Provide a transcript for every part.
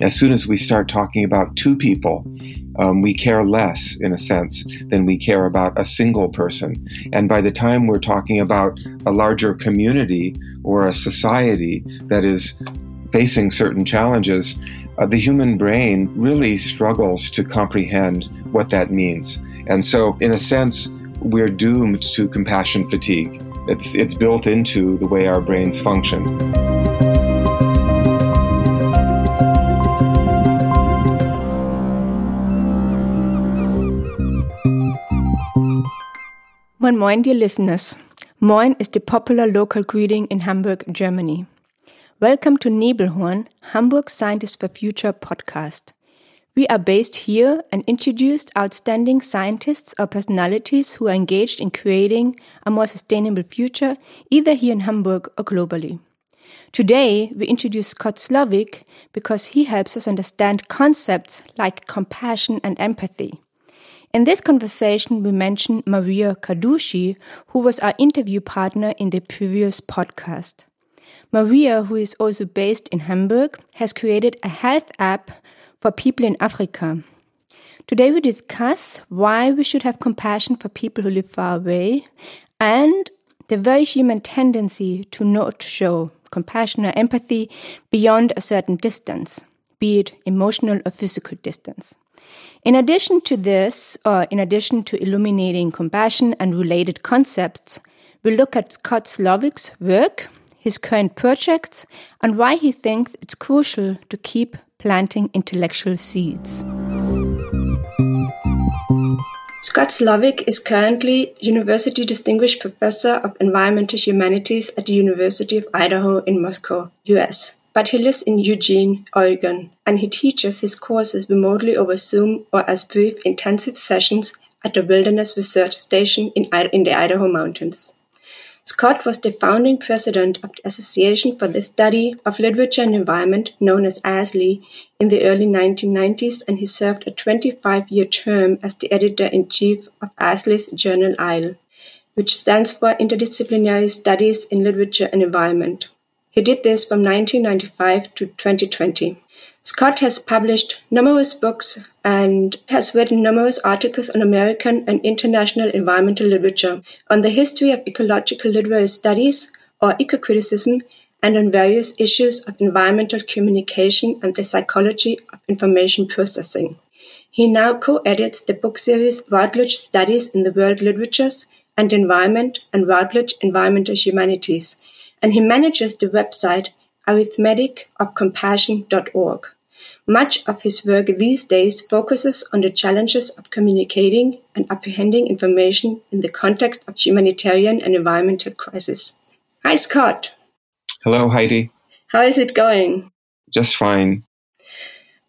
As soon as we start talking about two people, um, we care less, in a sense, than we care about a single person. And by the time we're talking about a larger community or a society that is facing certain challenges, uh, the human brain really struggles to comprehend what that means. And so, in a sense, we're doomed to compassion fatigue. It's, it's built into the way our brains function. Moin Moin, dear listeners. Moin is the popular local greeting in Hamburg, Germany. Welcome to Nebelhorn, Hamburg Scientists for Future podcast. We are based here and introduced outstanding scientists or personalities who are engaged in creating a more sustainable future, either here in Hamburg or globally. Today, we introduce Scott Slovic because he helps us understand concepts like compassion and empathy. In this conversation, we mention Maria Carducci, who was our interview partner in the previous podcast. Maria, who is also based in Hamburg, has created a health app for people in Africa. Today, we discuss why we should have compassion for people who live far away and the very human tendency to not show compassion or empathy beyond a certain distance, be it emotional or physical distance. In addition to this, or in addition to illuminating compassion and related concepts, we look at Scott Slovic's work, his current projects, and why he thinks it's crucial to keep planting intellectual seeds. Scott Slovic is currently University Distinguished Professor of Environmental Humanities at the University of Idaho in Moscow, US but he lives in Eugene, Oregon, and he teaches his courses remotely over Zoom or as brief intensive sessions at the Wilderness Research Station in, in the Idaho Mountains. Scott was the founding president of the Association for the Study of Literature and Environment, known as ASLE, in the early 1990s, and he served a 25 year term as the editor in chief of ASLE's journal ISLE, which stands for Interdisciplinary Studies in Literature and Environment. He did this from 1995 to 2020. Scott has published numerous books and has written numerous articles on American and international environmental literature, on the history of ecological literary studies or eco-criticism, and on various issues of environmental communication and the psychology of information processing. He now co-edits the book series Routledge Studies in the World Literatures and Environment and Routledge Environmental Humanities, and he manages the website arithmeticofcompassion.org. Much of his work these days focuses on the challenges of communicating and apprehending information in the context of humanitarian and environmental crisis. Hi, Scott. Hello, Heidi. How is it going? Just fine.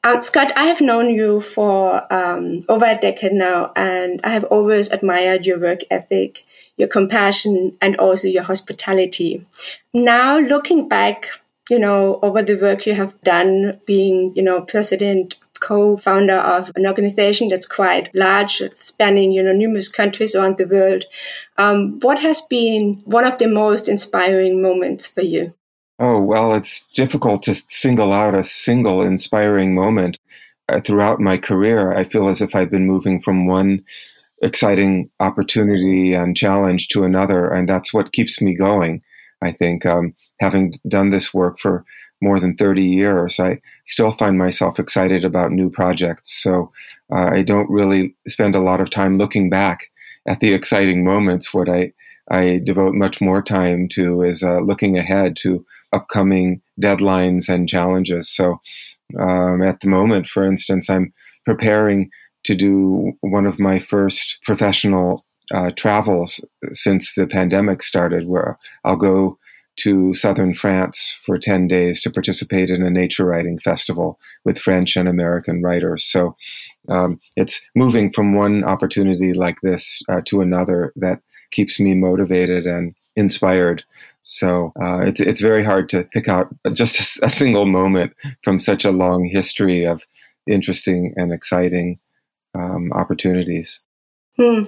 Um, Scott, I have known you for um, over a decade now, and I have always admired your work ethic your compassion, and also your hospitality. Now, looking back, you know, over the work you have done, being, you know, president, co-founder of an organization that's quite large, spanning, you know, numerous countries around the world. Um, what has been one of the most inspiring moments for you? Oh, well, it's difficult to single out a single inspiring moment. Uh, throughout my career, I feel as if I've been moving from one exciting opportunity and challenge to another. And that's what keeps me going. I think, um, having done this work for more than 30 years, I still find myself excited about new projects. So uh, I don't really spend a lot of time looking back at the exciting moments. What I, I devote much more time to is uh, looking ahead to upcoming deadlines and challenges. So um, at the moment, for instance, I'm preparing to do one of my first professional uh, travels since the pandemic started, where I'll go to southern France for 10 days to participate in a nature writing festival with French and American writers. So um, it's moving from one opportunity like this uh, to another that keeps me motivated and inspired. So uh, it's, it's very hard to pick out just a, a single moment from such a long history of interesting and exciting um, opportunities. Hmm.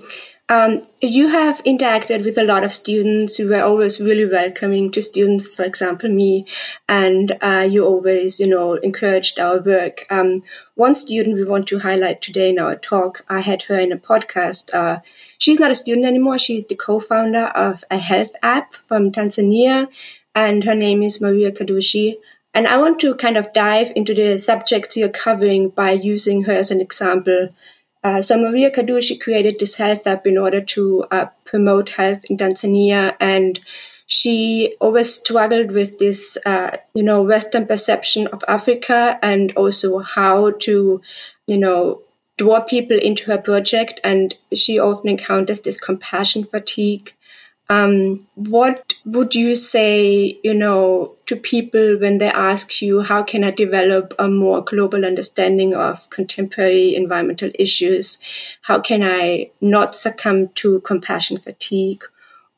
Um, you have interacted with a lot of students. You were always really welcoming to students, for example, me, and uh, you always, you know, encouraged our work. Um, one student we want to highlight today in our talk, I had her in a podcast. Uh, she's not a student anymore. She's the co-founder of a health app from Tanzania, and her name is Maria Kadushi. And I want to kind of dive into the subjects you're covering by using her as an example. Uh, so Maria Kadushi created this health app in order to uh, promote health in Tanzania, and she always struggled with this, uh, you know, Western perception of Africa, and also how to, you know, draw people into her project. And she often encounters this compassion fatigue. Um, what would you say, you know, to people when they ask you, how can I develop a more global understanding of contemporary environmental issues? How can I not succumb to compassion fatigue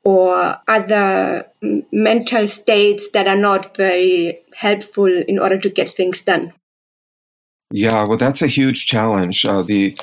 or other mental states that are not very helpful in order to get things done? Yeah, well, that's a huge challenge. Uh, the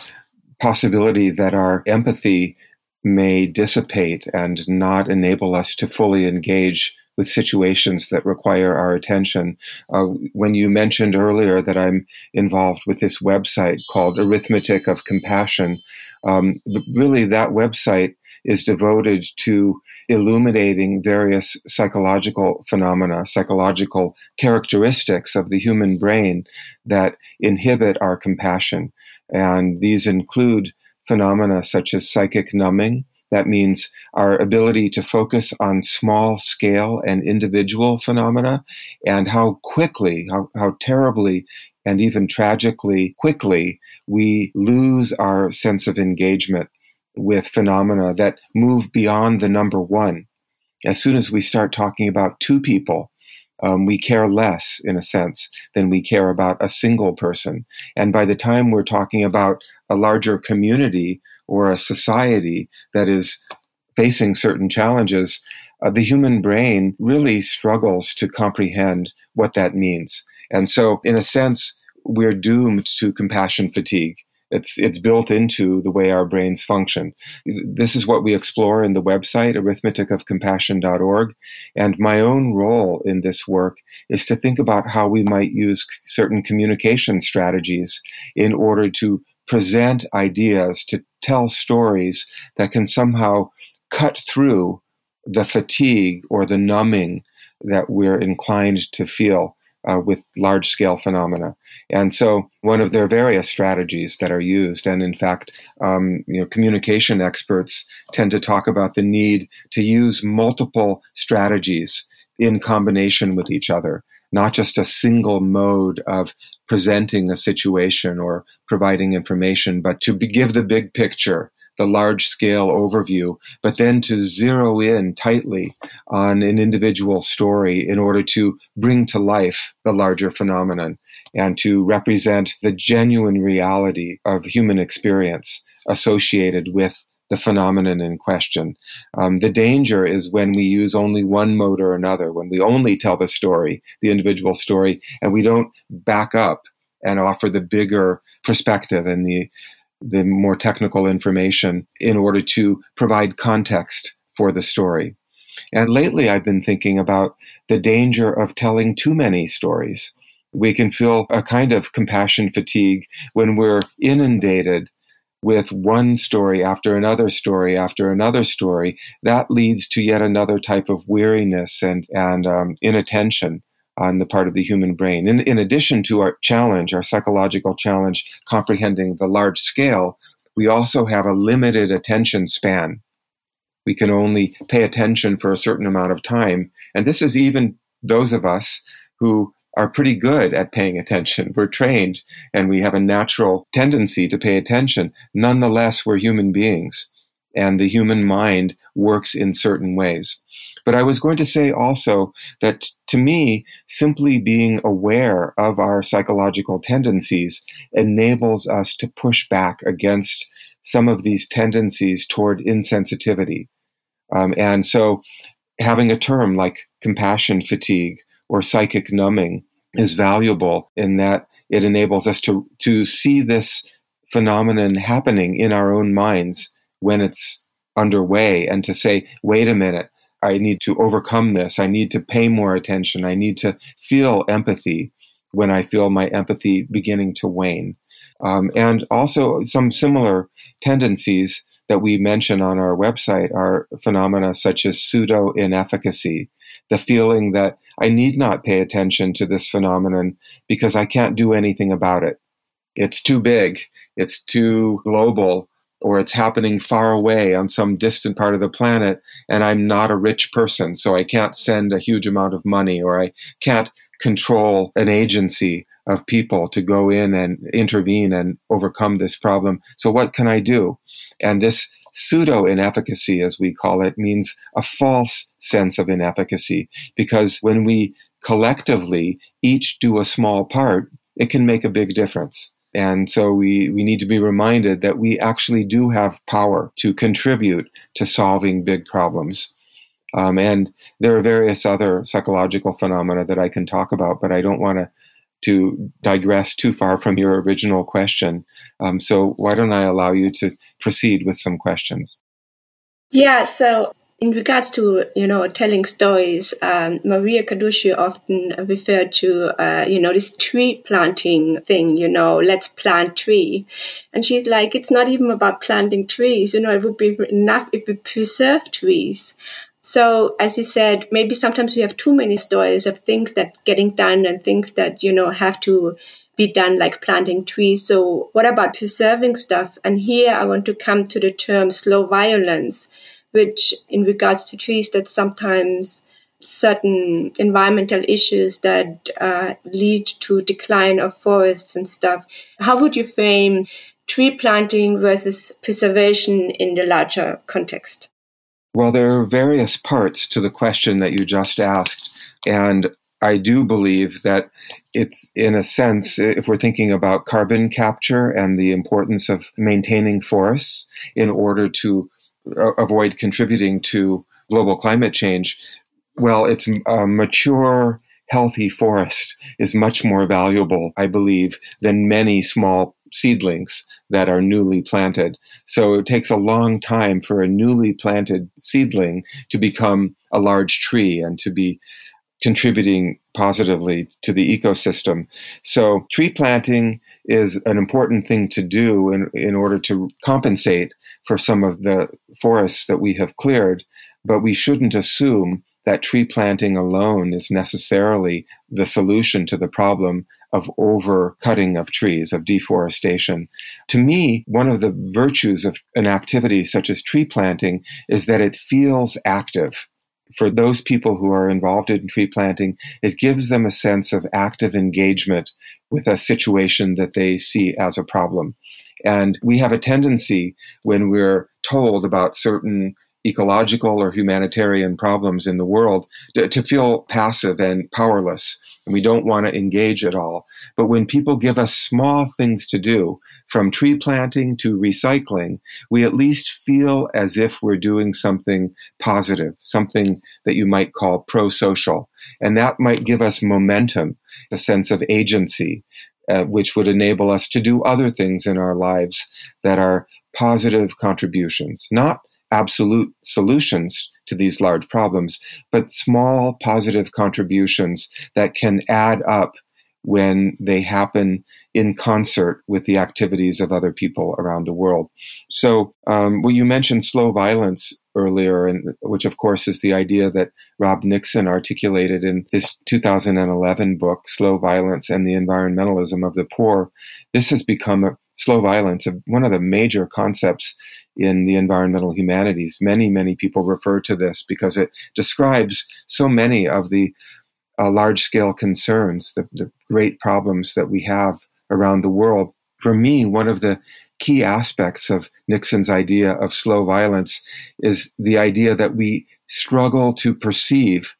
possibility that our empathy may dissipate and not enable us to fully engage with situations that require our attention. Uh, when you mentioned earlier that I'm involved with this website called Arithmetic of Compassion, um, really that website is devoted to illuminating various psychological phenomena, psychological characteristics of the human brain that inhibit our compassion. And these include phenomena such as psychic numbing. That means our ability to focus on small scale and individual phenomena and how quickly, how, how terribly, and even tragically quickly we lose our sense of engagement with phenomena that move beyond the number one. As soon as we start talking about two people, um, we care less, in a sense, than we care about a single person. And by the time we're talking about a larger community or a society that is facing certain challenges, uh, the human brain really struggles to comprehend what that means. And so, in a sense, we're doomed to compassion fatigue. It's, it's built into the way our brains function. This is what we explore in the website, arithmeticofcompassion.org. And my own role in this work is to think about how we might use certain communication strategies in order to present ideas, to tell stories that can somehow cut through the fatigue or the numbing that we're inclined to feel uh, with large scale phenomena. And so, one of their various strategies that are used, and in fact, um, you know, communication experts tend to talk about the need to use multiple strategies in combination with each other, not just a single mode of presenting a situation or providing information, but to give the big picture, the large scale overview, but then to zero in tightly on an individual story in order to bring to life the larger phenomenon and to represent the genuine reality of human experience associated with the phenomenon in question. Um, the danger is when we use only one mode or another, when we only tell the story, the individual story, and we don't back up and offer the bigger perspective and the the more technical information in order to provide context for the story. And lately, I've been thinking about the danger of telling too many stories. We can feel a kind of compassion fatigue when we're inundated with one story after another story after another story, that leads to yet another type of weariness and, and um, inattention on the part of the human brain. In, in addition to our challenge, our psychological challenge, comprehending the large scale, we also have a limited attention span. We can only pay attention for a certain amount of time. And this is even those of us who are pretty good at paying attention. We're trained and we have a natural tendency to pay attention. Nonetheless, we're human beings and the human mind works in certain ways. But I was going to say also that to me, simply being aware of our psychological tendencies enables us to push back against some of these tendencies toward insensitivity. Um, and so having a term like compassion fatigue or psychic numbing is valuable in that it enables us to, to see this phenomenon happening in our own minds when it's underway and to say, wait a minute, I need to overcome this. I need to pay more attention. I need to feel empathy when I feel my empathy beginning to wane. Um, and also some similar tendencies that we mention on our website are phenomena such as pseudo inefficacy, the feeling that I need not pay attention to this phenomenon because I can't do anything about it. It's too big, it's too global, or it's happening far away on some distant part of the planet, and I'm not a rich person, so I can't send a huge amount of money, or I can't control an agency of people to go in and intervene and overcome this problem. So, what can I do? And this pseudo inefficacy, as we call it, means a false sense of inefficacy because when we collectively each do a small part, it can make a big difference. And so we, we need to be reminded that we actually do have power to contribute to solving big problems. Um, and there are various other psychological phenomena that I can talk about, but I don't want to to digress too far from your original question. Um, so why don't I allow you to proceed with some questions? Yeah. So in regards to you know telling stories, um, Maria Caducci often referred to uh, you know this tree planting thing. You know, let's plant tree, and she's like, it's not even about planting trees. You know, it would be enough if we preserve trees. So, as you said, maybe sometimes we have too many stories of things that getting done and things that, you know, have to be done, like planting trees. So, what about preserving stuff? And here I want to come to the term slow violence, which, in regards to trees, that sometimes certain environmental issues that uh, lead to decline of forests and stuff. How would you frame tree planting versus preservation in the larger context? Well, there are various parts to the question that you just asked. And I do believe that it's, in a sense, if we're thinking about carbon capture and the importance of maintaining forests in order to uh, avoid contributing to global climate change, well, it's a mature, healthy forest is much more valuable, I believe, than many small seedlings that are newly planted. So it takes a long time for a newly planted seedling to become a large tree and to be contributing positively to the ecosystem. So tree planting is an important thing to do in, in order to compensate for some of the forests that we have cleared, but we shouldn't assume that tree planting alone is necessarily the solution to the problem of overcutting of trees, of deforestation. To me, one of the virtues of an activity such as tree planting is that it feels active. For those people who are involved in tree planting, it gives them a sense of active engagement with a situation that they see as a problem. And we have a tendency when we're told about certain ecological or humanitarian problems in the world to, to, feel passive and powerless. And we don't want to engage at all. But when people give us small things to do, from tree planting to recycling, we at least feel as if we're doing something positive, something that you might call pro social. And that might give us momentum, a sense of agency, uh, which would enable us to do other things in our lives that are positive contributions, not absolute solutions to these large problems, but small positive contributions that can add up when they happen in concert with the activities of other people around the world. So, um, well, you mentioned slow violence earlier, and which of course is the idea that Rob Nixon articulated in his 2011 book, Slow Violence and the Environmentalism of the Poor. This has become a slow violence, one of the major concepts in the environmental humanities. Many, many people refer to this because it describes so many of the uh, large scale concerns, the, the great problems that we have around the world. For me, one of the key aspects of Nixon's idea of slow violence is the idea that we struggle to perceive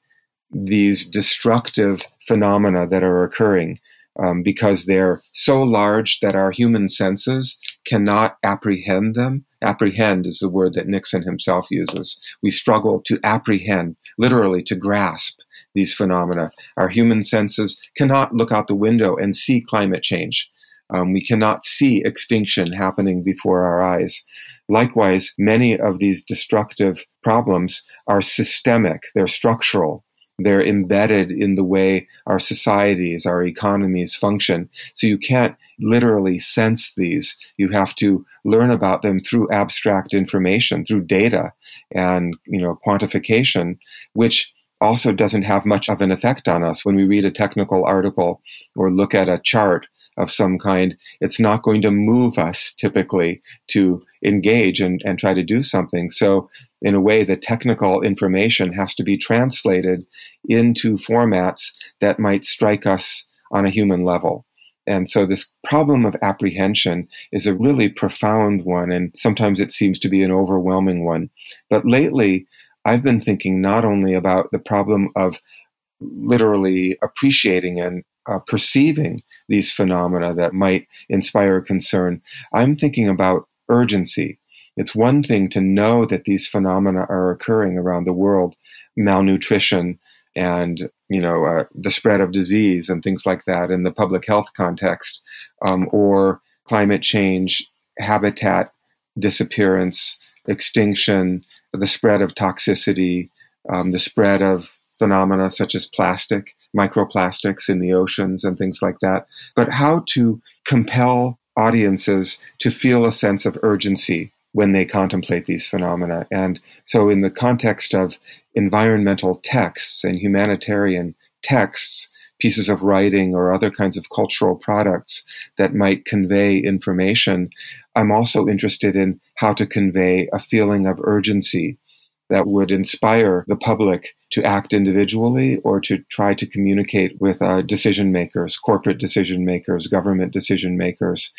these destructive phenomena that are occurring um, because they're so large that our human senses cannot apprehend them. Apprehend is the word that Nixon himself uses. We struggle to apprehend, literally to grasp these phenomena. Our human senses cannot look out the window and see climate change. Um, we cannot see extinction happening before our eyes. Likewise, many of these destructive problems are systemic, they're structural. They're embedded in the way our societies, our economies function. So you can't literally sense these. You have to learn about them through abstract information, through data and, you know, quantification, which also doesn't have much of an effect on us when we read a technical article or look at a chart of some kind. It's not going to move us typically to engage and, and try to do something. So in a way, the technical information has to be translated into formats that might strike us on a human level. And so this problem of apprehension is a really profound one, and sometimes it seems to be an overwhelming one. But lately, I've been thinking not only about the problem of literally appreciating and uh, perceiving these phenomena that might inspire concern, I'm thinking about urgency it's one thing to know that these phenomena are occurring around the world, malnutrition and you know uh, the spread of disease and things like that in the public health context, um, or climate change, habitat disappearance, extinction, the spread of toxicity, um, the spread of phenomena such as plastic, microplastics in the oceans, and things like that. But how to compel audiences to feel a sense of urgency when they contemplate these phenomena. And so, in the context of environmental texts and humanitarian texts, pieces of writing or other kinds of cultural products that might convey information, I'm also interested in how to convey a feeling of urgency that would inspire the public to act individually or to try to communicate with uh, decision makers, corporate decision makers, government decision makers,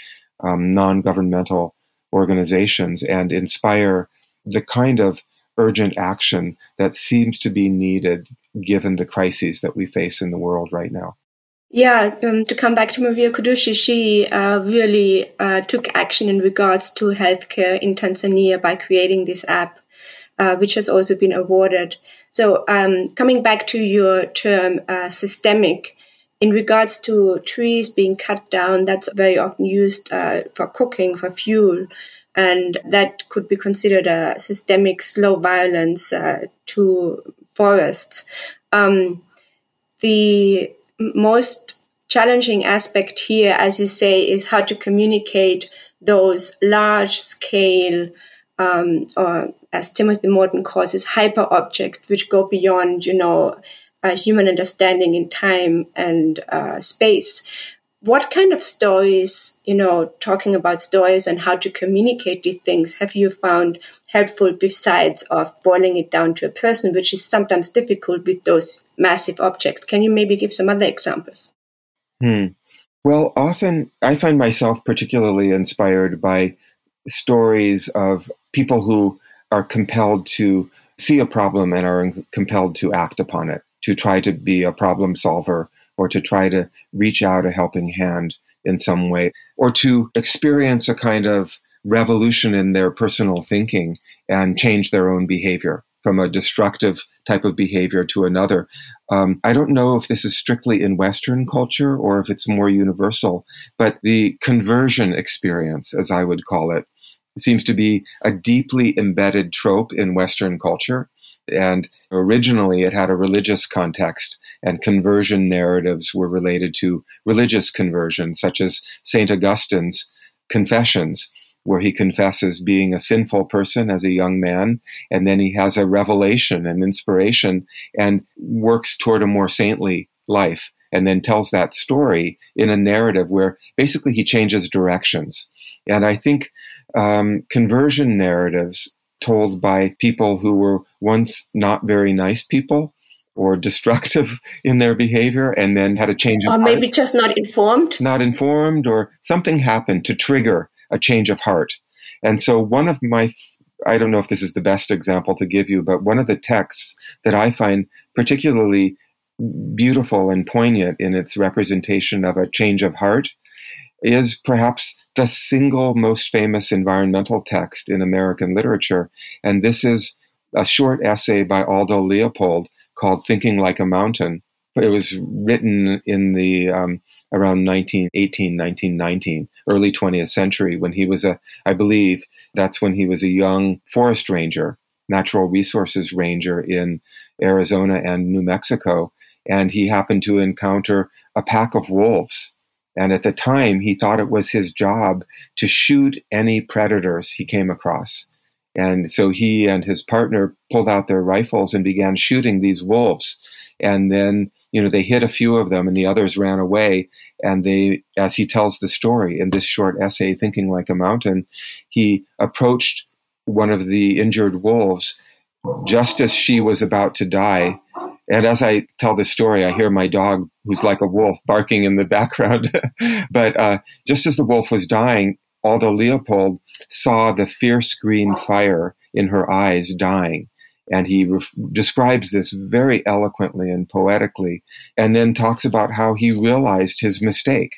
um, non governmental organizations and inspire the kind of urgent action that seems to be needed given the crises that we face in the world right now. Yeah, um, to come back to Maria Kudushi, she uh, really uh, took action in regards to healthcare in Tanzania by creating this app, uh, which has also been awarded. So, um, coming back to your term, uh, systemic, in regards to trees being cut down, that's very often used uh, for cooking, for fuel, and that could be considered a systemic slow violence uh, to forests. Um, the most challenging aspect here, as you say, is how to communicate those large scale, um, or as Timothy Morton calls it, hyper objects, which go beyond, you know, uh, human understanding in time and uh, space. What kind of stories, you know, talking about stories and how to communicate these things, have you found helpful besides of boiling it down to a person, which is sometimes difficult with those massive objects? Can you maybe give some other examples? Hmm. Well, often I find myself particularly inspired by stories of people who are compelled to see a problem and are compelled to act upon it to try to be a problem solver or to try to reach out a helping hand in some way or to experience a kind of revolution in their personal thinking and change their own behavior from a destructive type of behavior to another. Um, I don't know if this is strictly in Western culture or if it's more universal, but the conversion experience, as I would call it, seems to be a deeply embedded trope in Western culture. And originally it had a religious context, and conversion narratives were related to religious conversion, such as St. Augustine's Confessions, where he confesses being a sinful person as a young man, and then he has a revelation and inspiration and works toward a more saintly life, and then tells that story in a narrative where basically he changes directions. And I think um, conversion narratives told by people who were once not very nice people or destructive in their behavior and then had a change of or maybe heart. just not informed not informed or something happened to trigger a change of heart and so one of my i don't know if this is the best example to give you but one of the texts that i find particularly beautiful and poignant in its representation of a change of heart is perhaps the single most famous environmental text in American literature. And this is a short essay by Aldo Leopold called Thinking Like a Mountain. It was written in the um, around 1918, 1919, early 20th century when he was a, I believe that's when he was a young forest ranger, natural resources ranger in Arizona and New Mexico. And he happened to encounter a pack of wolves. And at the time, he thought it was his job to shoot any predators he came across. And so he and his partner pulled out their rifles and began shooting these wolves. And then, you know, they hit a few of them and the others ran away. And they, as he tells the story in this short essay, Thinking Like a Mountain, he approached one of the injured wolves just as she was about to die. And as I tell this story, I hear my dog, who's like a wolf, barking in the background. but uh, just as the wolf was dying, Aldo Leopold saw the fierce green fire in her eyes dying. And he ref- describes this very eloquently and poetically, and then talks about how he realized his mistake.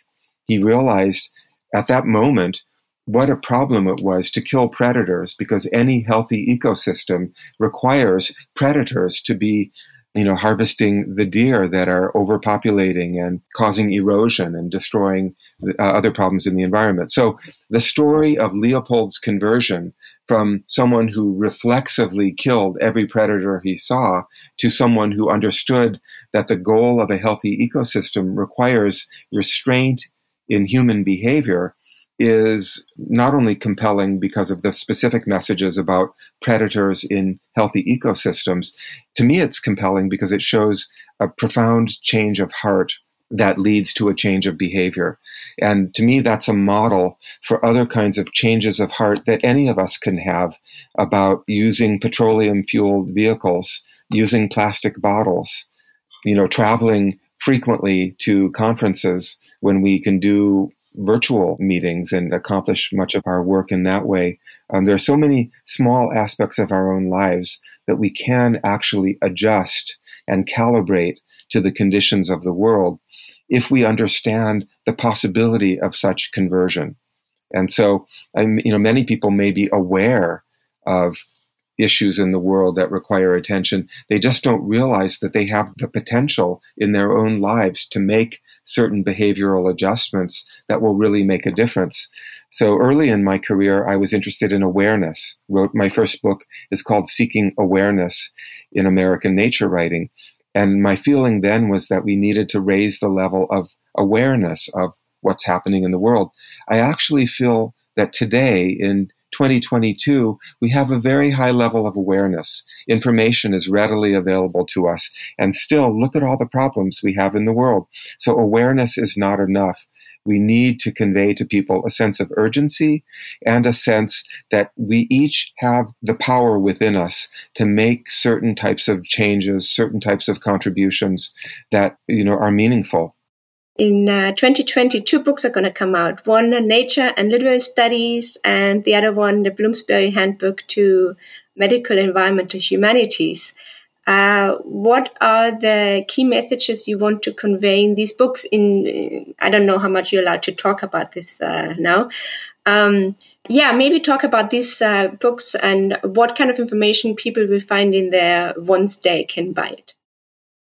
He realized at that moment what a problem it was to kill predators because any healthy ecosystem requires predators to be you know, harvesting the deer that are overpopulating and causing erosion and destroying uh, other problems in the environment. So the story of Leopold's conversion from someone who reflexively killed every predator he saw to someone who understood that the goal of a healthy ecosystem requires restraint in human behavior is not only compelling because of the specific messages about predators in healthy ecosystems, to me it's compelling because it shows a profound change of heart that leads to a change of behavior. And to me, that's a model for other kinds of changes of heart that any of us can have about using petroleum fueled vehicles, using plastic bottles, you know, traveling frequently to conferences when we can do virtual meetings and accomplish much of our work in that way. Um, there are so many small aspects of our own lives that we can actually adjust and calibrate to the conditions of the world if we understand the possibility of such conversion. And so, you know, many people may be aware of issues in the world that require attention. They just don't realize that they have the potential in their own lives to make certain behavioral adjustments that will really make a difference. So early in my career, I was interested in awareness. Wrote my first book is called Seeking Awareness in American Nature Writing. And my feeling then was that we needed to raise the level of awareness of what's happening in the world. I actually feel that today in 2022, we have a very high level of awareness. Information is readily available to us. And still, look at all the problems we have in the world. So, awareness is not enough. We need to convey to people a sense of urgency and a sense that we each have the power within us to make certain types of changes, certain types of contributions that, you know, are meaningful in uh, 2020, two books are going to come out one, Nature and Literary Studies, and the other one, the Bloomsbury Handbook to Medical Environmental Humanities. Uh, what are the key messages you want to convey in these books? In I don't know how much you're allowed to talk about this uh, now. Um, yeah, maybe talk about these uh, books and what kind of information people will find in there once they can buy it.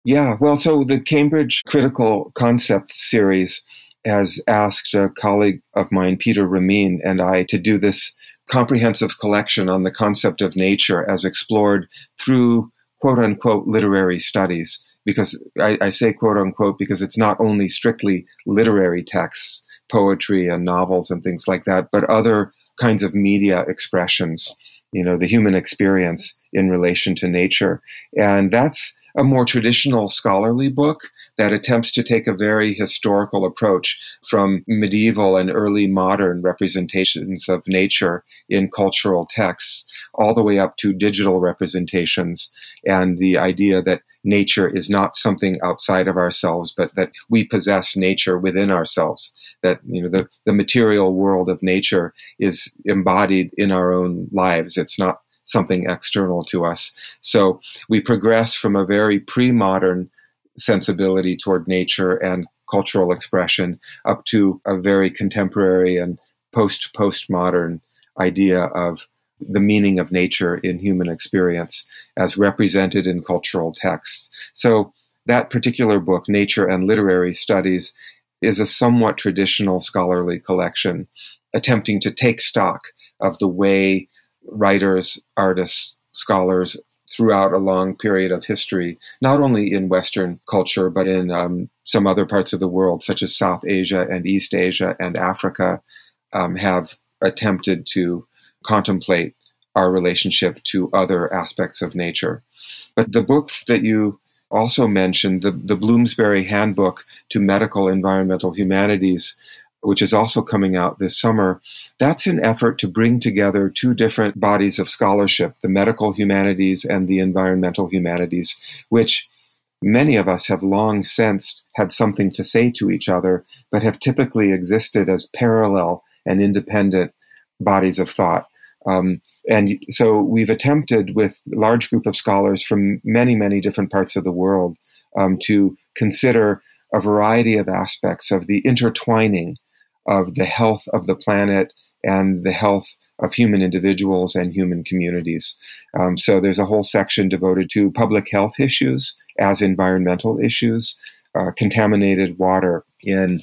Yeah, well, so the Cambridge Critical Concept series has asked a colleague of mine, Peter Remien, and I to do this comprehensive collection on the concept of nature as explored through quote unquote literary studies. Because I, I say quote unquote because it's not only strictly literary texts, poetry and novels and things like that, but other kinds of media expressions, you know, the human experience in relation to nature. And that's a more traditional scholarly book that attempts to take a very historical approach from medieval and early modern representations of nature in cultural texts all the way up to digital representations and the idea that nature is not something outside of ourselves, but that we possess nature within ourselves. That you know the, the material world of nature is embodied in our own lives. It's not something external to us. So we progress from a very pre modern sensibility toward nature and cultural expression up to a very contemporary and post postmodern idea of the meaning of nature in human experience as represented in cultural texts. So that particular book, Nature and Literary Studies, is a somewhat traditional scholarly collection attempting to take stock of the way writers, artists, scholars throughout a long period of history, not only in Western culture, but in um, some other parts of the world, such as South Asia and East Asia and Africa, um, have attempted to contemplate our relationship to other aspects of nature. But the book that you also mentioned, the, the Bloomsbury Handbook to Medical Environmental Humanities, which is also coming out this summer, that's an effort to bring together two different bodies of scholarship, the medical humanities and the environmental humanities, which many of us have long since had something to say to each other, but have typically existed as parallel and independent bodies of thought. Um, and so we've attempted with a large group of scholars from many, many different parts of the world um, to consider a variety of aspects of the intertwining of the health of the planet and the health of human individuals and human communities. Um, so there's a whole section devoted to public health issues as environmental issues, uh, contaminated water in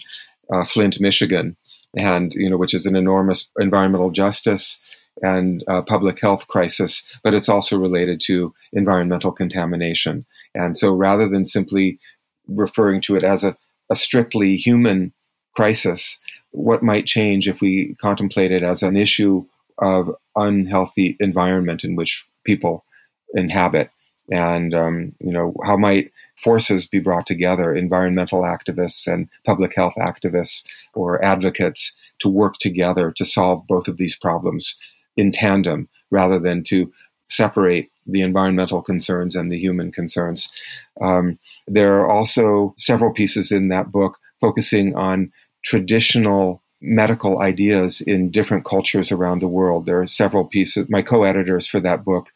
uh, Flint, Michigan, and you know which is an enormous environmental justice and uh, public health crisis, but it's also related to environmental contamination. And so rather than simply referring to it as a, a strictly human crisis, what might change if we contemplate it as an issue of unhealthy environment in which people inhabit? And, um, you know, how might forces be brought together, environmental activists and public health activists or advocates to work together to solve both of these problems in tandem rather than to separate the environmental concerns and the human concerns. Um, there are also several pieces in that book focusing on traditional medical ideas in different cultures around the world. There are several pieces. My co-editors for that book,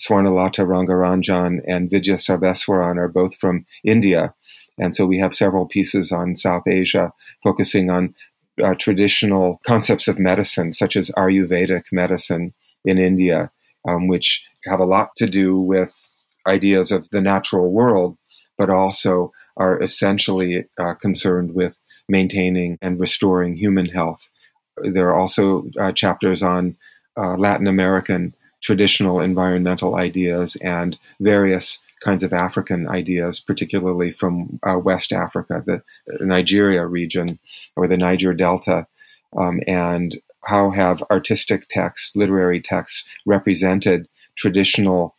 Swarnalata Rangarajan and Vidya Sarveswaran, are both from India. And so we have several pieces on South Asia focusing on uh, traditional concepts of medicine, such as Ayurvedic medicine in India, um, which have a lot to do with ideas of the natural world, but also are essentially uh, concerned with maintaining and restoring human health. There are also uh, chapters on uh, Latin American traditional environmental ideas and various kinds of African ideas, particularly from uh, West Africa, the Nigeria region or the Niger Delta, um, and how have artistic texts, literary texts, represented traditional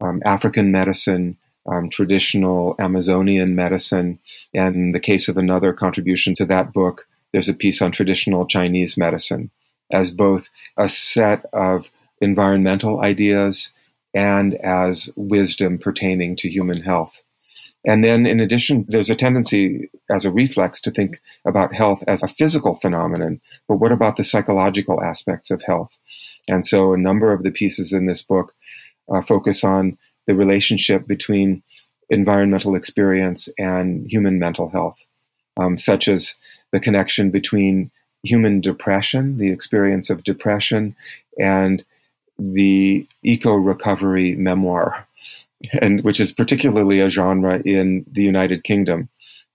um, African medicine, um, traditional Amazonian medicine, and in the case of another contribution to that book, there's a piece on traditional Chinese medicine as both a set of environmental ideas and as wisdom pertaining to human health. And then, in addition, there's a tendency as a reflex to think about health as a physical phenomenon. But what about the psychological aspects of health? And so, a number of the pieces in this book uh, focus on the relationship between environmental experience and human mental health, um, such as the connection between human depression, the experience of depression, and the eco recovery memoir, and which is particularly a genre in the United Kingdom.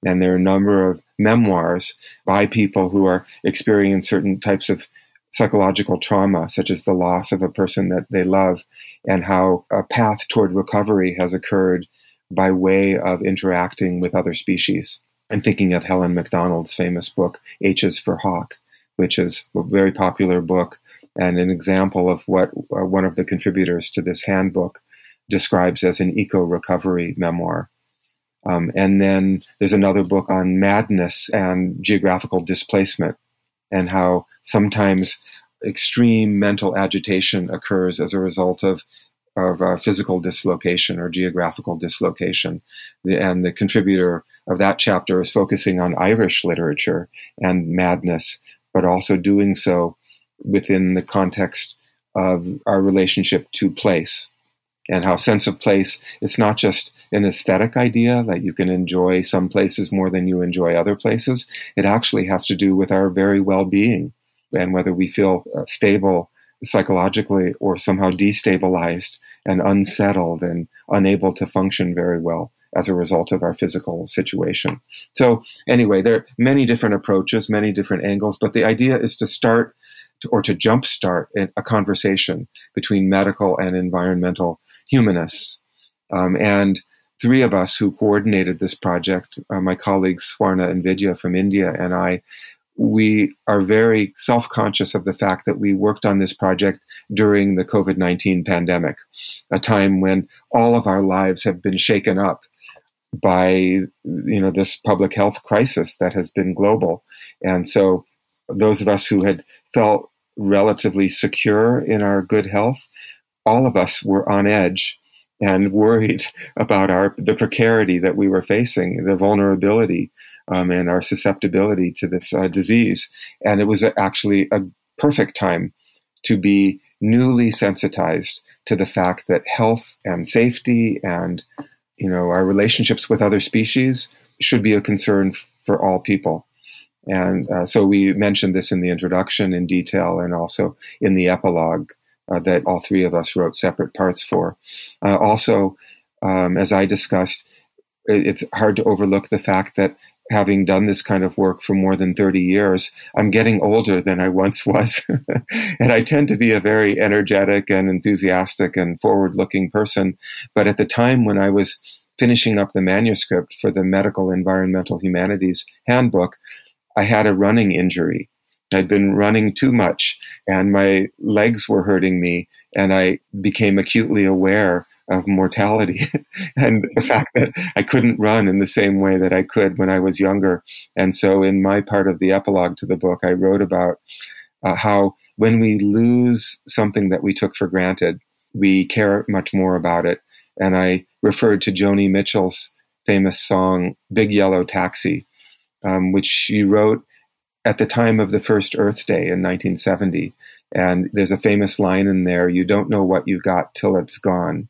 And there are a number of memoirs by people who are experiencing certain types of psychological trauma, such as the loss of a person that they love, and how a path toward recovery has occurred by way of interacting with other species. I'm thinking of Helen Macdonald's famous book, H is for Hawk, which is a very popular book and an example of what uh, one of the contributors to this handbook describes as an eco recovery memoir. Um, and then there's another book on madness and geographical displacement, and how sometimes extreme mental agitation occurs as a result of of uh, physical dislocation or geographical dislocation. The, and the contributor of that chapter is focusing on Irish literature and madness, but also doing so within the context of our relationship to place and how sense of place it's not just an aesthetic idea that you can enjoy some places more than you enjoy other places it actually has to do with our very well-being and whether we feel uh, stable psychologically or somehow destabilized and unsettled and unable to function very well as a result of our physical situation. So, anyway, there are many different approaches, many different angles, but the idea is to start or to jumpstart a conversation between medical and environmental humanists. Um, and three of us who coordinated this project, uh, my colleagues Swarna and Vidya from India and I, we are very self conscious of the fact that we worked on this project during the COVID 19 pandemic, a time when all of our lives have been shaken up by you know this public health crisis that has been global and so those of us who had felt relatively secure in our good health all of us were on edge and worried about our the precarity that we were facing the vulnerability um, and our susceptibility to this uh, disease. And it was actually a perfect time to be newly sensitized to the fact that health and safety and you know our relationships with other species should be a concern for all people. And uh, so we mentioned this in the introduction in detail and also in the epilogue uh, that all three of us wrote separate parts for uh, also um, as i discussed it's hard to overlook the fact that having done this kind of work for more than 30 years, I'm getting older than I once was. and I tend to be a very energetic and enthusiastic and forward looking person. But at the time when I was finishing up the manuscript for the Medical Environmental Humanities Handbook, I had a running injury. I'd been running too much and my legs were hurting me, and I became acutely aware of mortality and the fact that I couldn't run in the same way that I could when I was younger. And so, in my part of the epilogue to the book, I wrote about uh, how when we lose something that we took for granted, we care much more about it. And I referred to Joni Mitchell's famous song, Big Yellow Taxi, um, which she wrote at the time of the first Earth Day in 1970. And there's a famous line in there you don't know what you got till it's gone.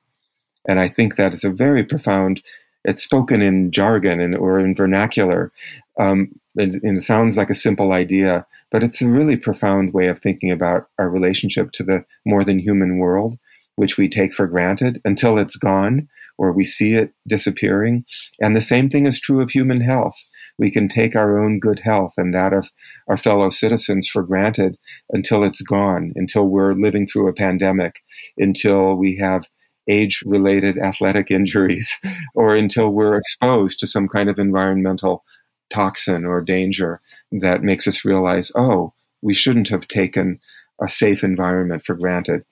And I think that is a very profound, it's spoken in jargon and, or in vernacular. Um, and, and it sounds like a simple idea, but it's a really profound way of thinking about our relationship to the more than human world, which we take for granted until it's gone or we see it disappearing. And the same thing is true of human health. We can take our own good health and that of our fellow citizens for granted until it's gone, until we're living through a pandemic, until we have age related athletic injuries or until we're exposed to some kind of environmental toxin or danger that makes us realize, oh, we shouldn't have taken a safe environment for granted.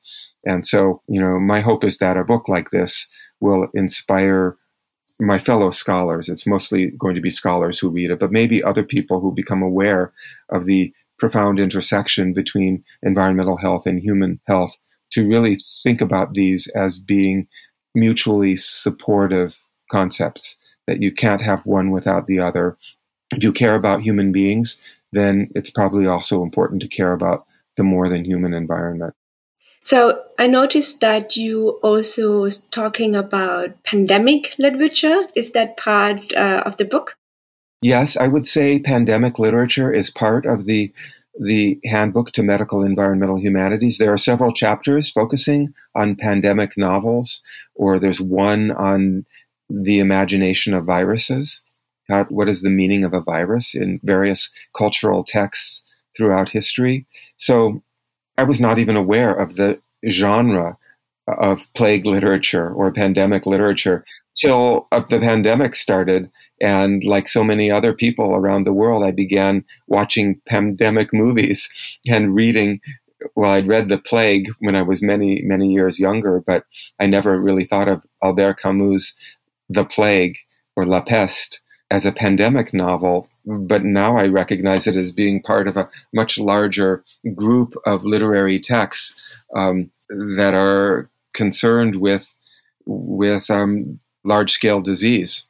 And so, you know, my hope is that a book like this will inspire my fellow scholars. It's mostly going to be scholars who read it, but maybe other people who become aware of the profound intersection between environmental health and human health to really think about these as being mutually supportive concepts, that you can't have one without the other. If you care about human beings, then it's probably also important to care about the more than human environment. So I noticed that you also was talking about pandemic literature. Is that part uh, of the book? Yes, I would say pandemic literature is part of the the Handbook to Medical Environmental Humanities. There are several chapters focusing on pandemic novels, or there's one on the imagination of viruses. How, what is the meaning of a virus in various cultural texts throughout history? So I was not even aware of the genre of plague literature or pandemic literature till uh, the pandemic started and like so many other people around the world, I began watching pandemic movies and reading. Well, I'd read The Plague when I was many, many years younger, but I never really thought of Albert Camus' The Plague or La Peste as a pandemic novel. But now I recognize it as being part of a much larger group of literary texts um, that are concerned with with um, large scale disease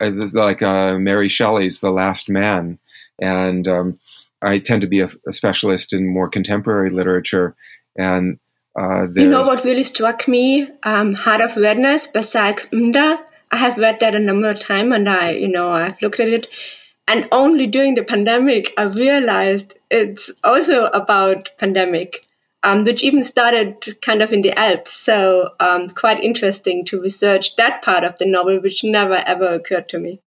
like uh, Mary Shelley's The Last Man, and um, I tend to be a, a, specialist in more contemporary literature. And uh, you know what really struck me? Um, Heart of Redness by Zakes Mda. I have read that a number of times, and I, you know, I've looked at it. And only during the pandemic, I realized it's also about pandemic. um, which even started kind of in the Alps. So um, quite interesting to research that part of the novel, which never ever occurred to me.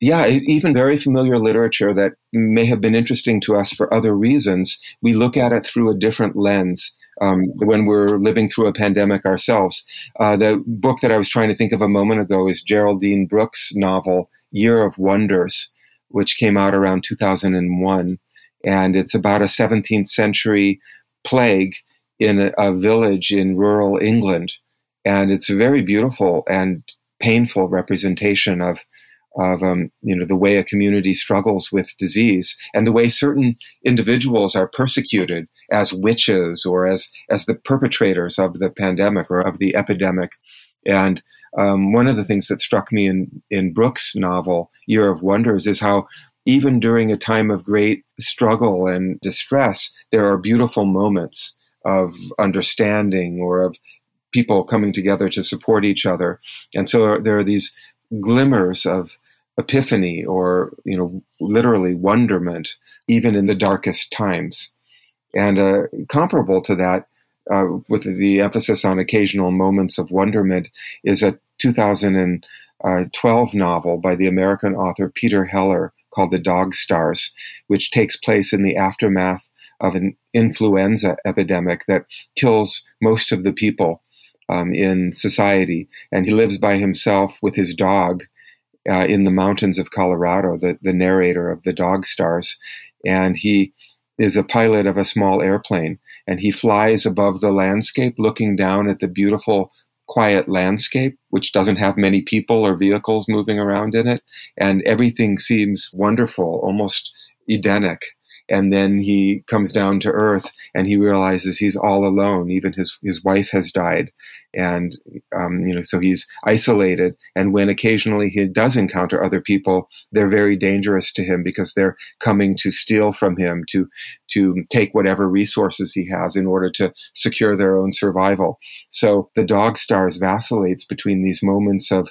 Yeah, even very familiar literature that may have been interesting to us for other reasons, we look at it through a different lens. Um, when we're living through a pandemic ourselves. Uh, the book that I was trying to think of a moment ago is Geraldine Brooks' novel, Year of Wonders, which came out around 2001. And it's about a 17th century plague in a, a village in rural England. And it's a very beautiful and painful representation of of um, you know the way a community struggles with disease and the way certain individuals are persecuted as witches or as as the perpetrators of the pandemic or of the epidemic and um, one of the things that struck me in in Brooks' novel Year of Wonders is how even during a time of great struggle and distress, there are beautiful moments of understanding or of people coming together to support each other. And so there are these glimmers of epiphany or, you know, literally wonderment, even in the darkest times. And uh, comparable to that, uh, with the emphasis on occasional moments of wonderment, is a 2012 novel by the American author Peter Heller called The Dog Stars, which takes place in the aftermath of an influenza epidemic that kills most of the people um, in society. And he lives by himself with his dog uh, in the mountains of Colorado, the, the narrator of The Dog Stars. And he is a pilot of a small airplane and he flies above the landscape looking down at the beautiful quiet landscape, which doesn't have many people or vehicles moving around in it. And everything seems wonderful, almost Edenic and then he comes down to earth and he realizes he's all alone. Even his his wife has died. And um, you know so he's isolated. And when occasionally he does encounter other people they're very dangerous to him because they're coming to steal from him to to take whatever resources he has in order to secure their own survival. So the dog stars vacillates between these moments of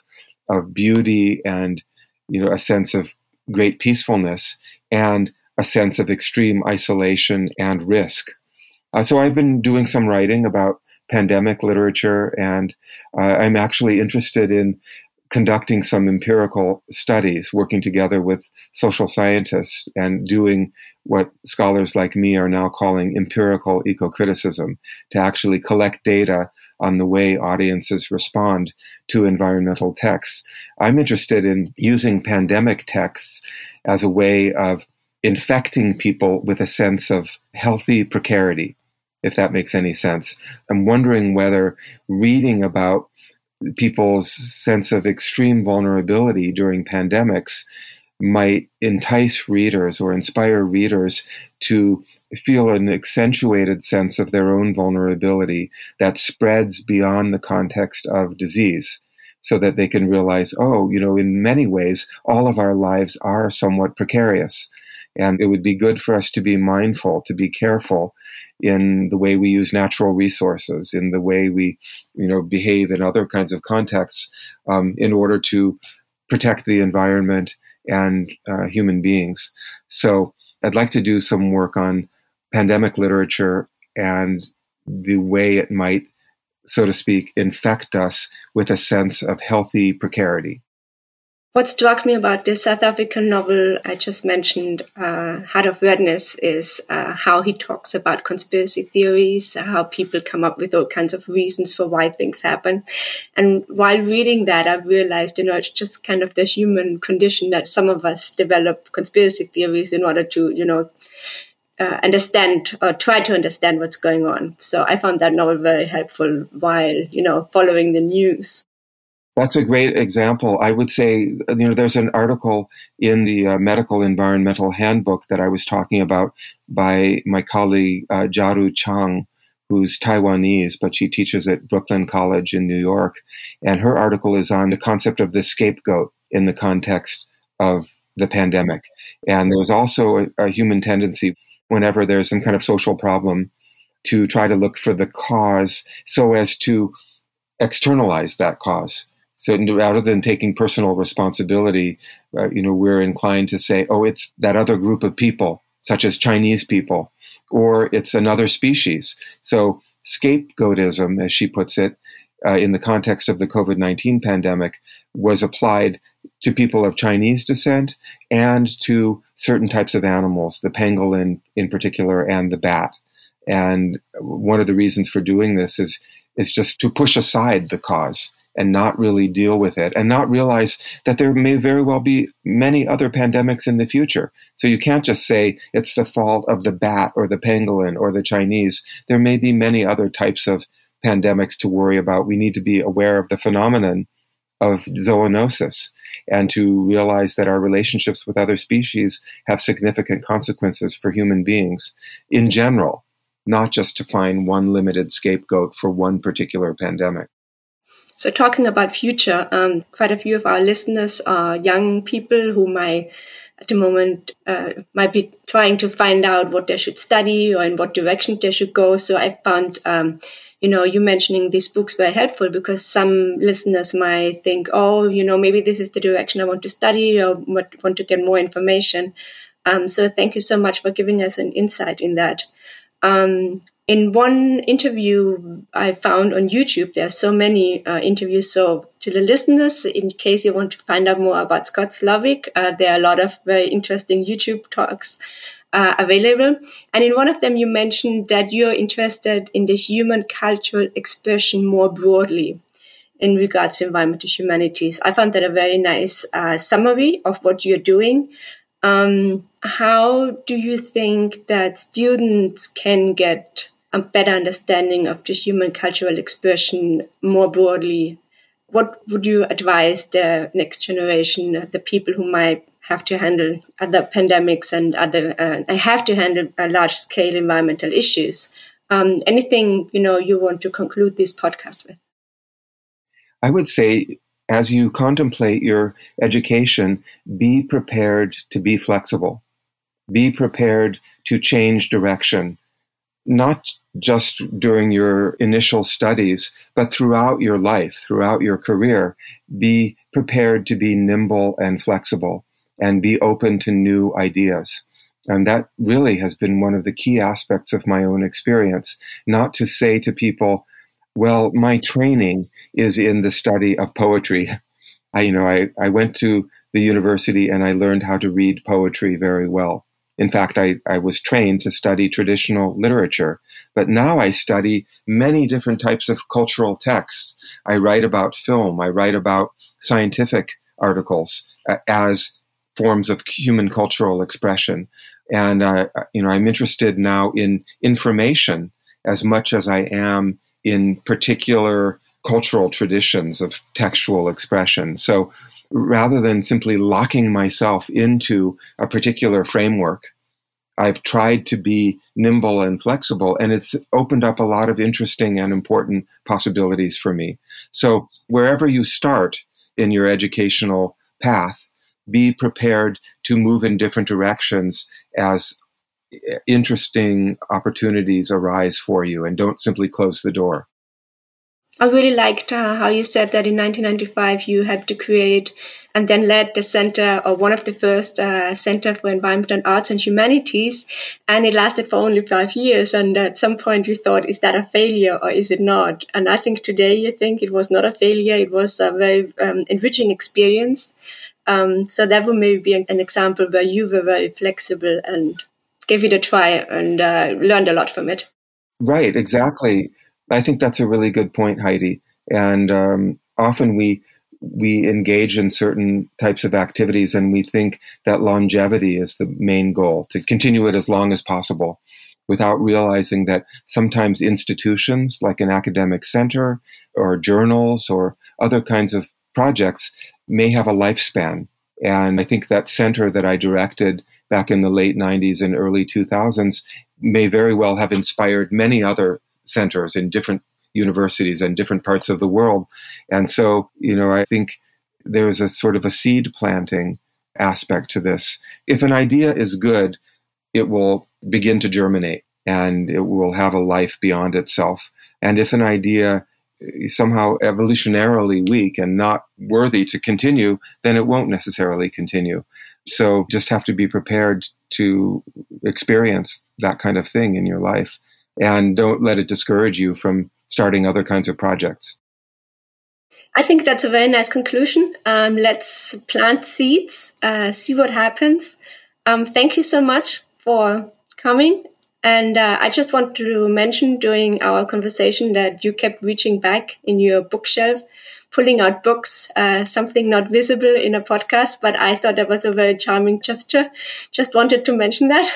of beauty and you know a sense of great peacefulness. And a sense of extreme isolation and risk. Uh, so I've been doing some writing about pandemic literature, and uh, I'm actually interested in conducting some empirical studies, working together with social scientists and doing what scholars like me are now calling empirical eco-criticism, to actually collect data on the way audiences respond to environmental texts. I'm interested in using pandemic texts as a way of infecting people with a sense of healthy precarity, if that makes any sense. I'm wondering whether reading about people's sense of extreme vulnerability during pandemics might entice readers or inspire readers to feel an accentuated sense of their own vulnerability that spreads beyond the context of disease so that they can realize, oh, you know, in many ways, all of our lives are somewhat precarious. And it would be good for us to be mindful, to be careful in the way we use natural resources, in the way we, you know, behave in other kinds of contexts, um, in order to protect the environment and uh, human beings. So I'd like to do some work on pandemic literature and the way it might, so to speak, infect us with a sense of healthy precarity. What struck me about this South African novel I just mentioned, uh, Heart of Redness, is uh, how he talks about conspiracy theories, how people come up with all kinds of reasons for why things happen. And while reading that, I've realized, you know, it's just kind of the human condition that some of us develop conspiracy theories in order to, you know, uh, understand or try to understand what's going on. So I found that novel very helpful while, you know, following the news. That's a great example. I would say, you know, there's an article in the uh, Medical Environmental Handbook that I was talking about by my colleague uh, Jiaru Chang, who's Taiwanese, but she teaches at Brooklyn College in New York. And her article is on the concept of the scapegoat in the context of the pandemic. And there's also a, a human tendency whenever there's some kind of social problem to try to look for the cause so as to externalize that cause so rather than taking personal responsibility, uh, you know, we're inclined to say, "Oh, it's that other group of people, such as Chinese people, or it's another species. So, scapegoatism, as she puts it, uh, in the context of the COVID 19 pandemic, was applied to people of Chinese descent and to certain types of animals, the pangolin in particular, and the bat. And one of the reasons for doing this is, is just to push aside the cause and not really deal with it and not realize that there may very well be many other pandemics in the future. So you can't just say it's the fault of the bat or the pangolin or the Chinese. There may be many other types of pandemics to worry about. We need to be aware of the phenomenon of zoonosis and to realize that our relationships with other species have significant consequences for human beings in general, not just to find one limited scapegoat for one particular pandemic. So, talking about future, um, quite a few of our listeners are young people who might, at the moment, uh, might be trying to find out what they should study or in what direction they should go. So, I found, um, you know, you mentioning these books very helpful because some listeners might think, oh, you know, maybe this is the direction I want to study or want to get more information. Um, so, thank you so much for giving us an insight in that. Um, in one interview I found on YouTube, there are so many uh, interviews. So to the listeners, in case you want to find out more about Scott Slovic, uh, there are a lot of very interesting YouTube talks uh, available. And in one of them, you mentioned that you're interested in the human cultural expression more broadly in regards to environmental humanities. I found that a very nice uh, summary of what you're doing. Um, how do you think that students can get a better understanding of the human cultural expression more broadly, what would you advise the next generation, the people who might have to handle other pandemics and other uh, have to handle large scale environmental issues? Um, anything you know you want to conclude this podcast with? I would say, as you contemplate your education, be prepared to be flexible. Be prepared to change direction not just during your initial studies, but throughout your life, throughout your career, be prepared to be nimble and flexible and be open to new ideas. And that really has been one of the key aspects of my own experience, not to say to people, well, my training is in the study of poetry. I, you know, I, I went to the university and I learned how to read poetry very well. In fact, I, I was trained to study traditional literature, but now I study many different types of cultural texts. I write about film, I write about scientific articles uh, as forms of human cultural expression. And, uh, you know, I'm interested now in information as much as I am in particular cultural traditions of textual expression. So rather than simply locking myself into a particular framework, I've tried to be nimble and flexible, and it's opened up a lot of interesting and important possibilities for me. So, wherever you start in your educational path, be prepared to move in different directions as eh, interesting opportunities arise for you, and don't simply close the door. I really liked uh, how you said that in 1995 you had to create and then led the center or one of the first uh, center for environmental arts and humanities and it lasted for only five years and at some point you thought is that a failure or is it not? And i think today you think it was not a failure it was a very um, enriching experience. Um, so that would maybe be an example where you were very flexible and gave it a try and uh, learned a lot from it. Right exactly I think that's a really good point, Heidi. And um, often we we engage in certain types of activities and we think that longevity is the main goal to continue it as long as possible without realizing that sometimes institutions like an academic center or journals or other kinds of projects may have a lifespan. And I think that center that I directed back in the late 90s and early 2000s may very well have inspired many other centers in different universities and different parts of the world. And so, you know, I think there's a sort of a seed planting aspect to this. If an idea is good, it will begin to germinate and it will have a life beyond itself. And if an idea is somehow evolutionarily weak and not worthy to continue, then it won't necessarily continue. So just have to be prepared to experience that kind of thing in your life and don't let it discourage you from starting other kinds of projects. I think that's a very nice conclusion. Um, let's plant seeds, uh, see what happens. Um, thank you so much for coming. And uh, I just want to mention during our conversation that you kept reaching back in your bookshelf pulling out books, uh, something not visible in a podcast, but I thought that was a very charming gesture. Just wanted to mention that.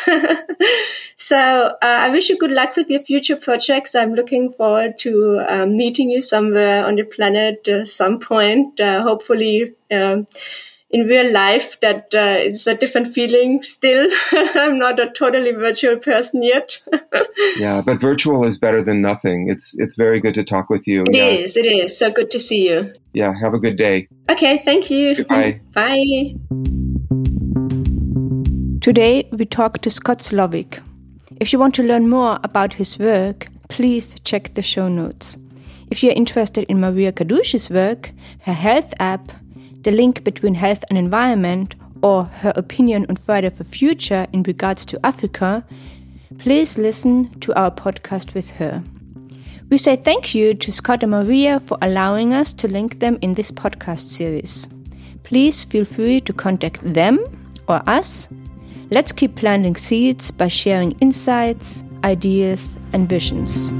so uh, I wish you good luck with your future projects. I'm looking forward to um, meeting you somewhere on the planet at some point, uh, hopefully. In real life that uh, is a different feeling still. I'm not a totally virtual person yet. Yeah but virtual is better than nothing. It's it's very good to talk with you. It yeah. is. it is. So good to see you. Yeah have a good day. Okay thank you. Goodbye. bye. Today we talk to scott slovic. If you want to learn more about his work please check the show notes. If you're interested in maria kadush's work her health app the link between health and environment, or her opinion on Friday for Future in regards to Africa, please listen to our podcast with her. We say thank you to Scott and Maria for allowing us to link them in this podcast series. Please feel free to contact them or us. Let's keep planting seeds by sharing insights, ideas, and visions.